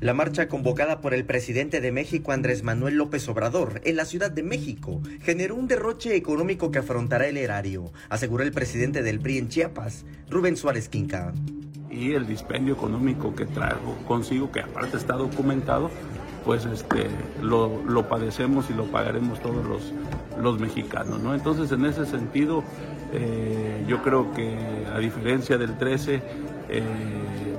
La marcha convocada por el presidente de México Andrés Manuel López Obrador en la Ciudad de México generó un derroche económico que afrontará el erario, aseguró el presidente del PRI en Chiapas, Rubén Suárez Quinca. Y el dispendio económico que trajo consigo, que aparte está documentado, pues este, lo, padecemos y lo pagaremos todos los, los mexicanos. ¿no? Entonces, en ese sentido, eh, yo creo que a diferencia del 13, eh,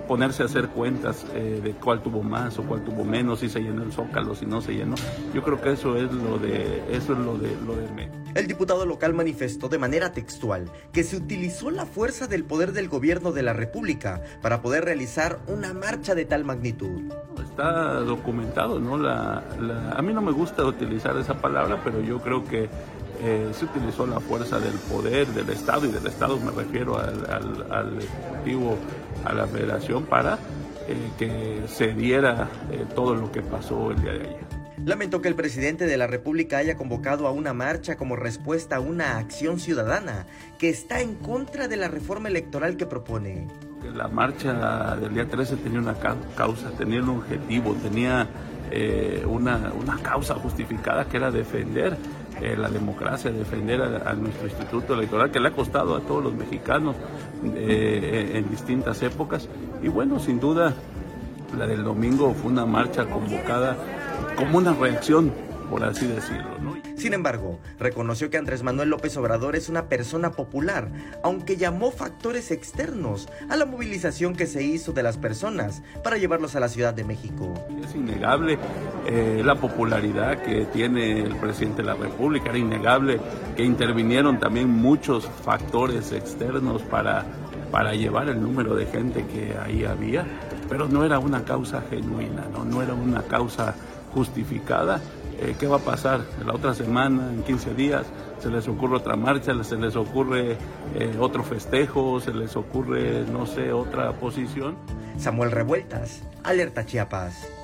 ponerse a hacer cuentas eh, de cuál tuvo más o cuál tuvo menos, si se llenó el zócalo, si no se llenó. Yo creo que eso es lo de eso es lo de lo de El diputado local manifestó de manera textual que se utilizó la fuerza del poder del gobierno de la República para poder realizar una marcha de tal magnitud. Documentado, ¿no? La, a mí no me gusta utilizar esa palabra, pero yo creo que eh, se utilizó la fuerza del poder del Estado, y del Estado me refiero al, al, Ejecutivo, a la Federación, para eh, que se diera eh, todo lo que pasó el día de ayer. Lamentó que el presidente de la República haya convocado a una marcha como respuesta a una acción ciudadana que está en contra de la reforma electoral que propone. La marcha del día 13 tenía una causa, tenía un objetivo, tenía una, una causa justificada que era defender eh, la democracia, defender a, nuestro instituto electoral, que le ha costado a todos los mexicanos eh, en distintas épocas. Y bueno, sin duda, la del domingo fue una marcha convocada como una reacción por así decirlo. Sin embargo, reconoció que Andrés Manuel López Obrador es una persona popular, aunque llamó factores externos a la movilización que se hizo de las personas para llevarlos a la Ciudad de México. Es innegable eh, la popularidad que tiene el presidente de la República, era innegable que intervinieron también muchos factores externos para, para llevar el número de gente que ahí había, pero no era una causa genuina, no, no era una causa justificada eh, qué va a pasar la otra semana, en 15 días, se les ocurre otra marcha, se les ocurre eh, otro festejo, se les ocurre, no sé, otra posición. Samuel Revueltas, Alerta Chiapas.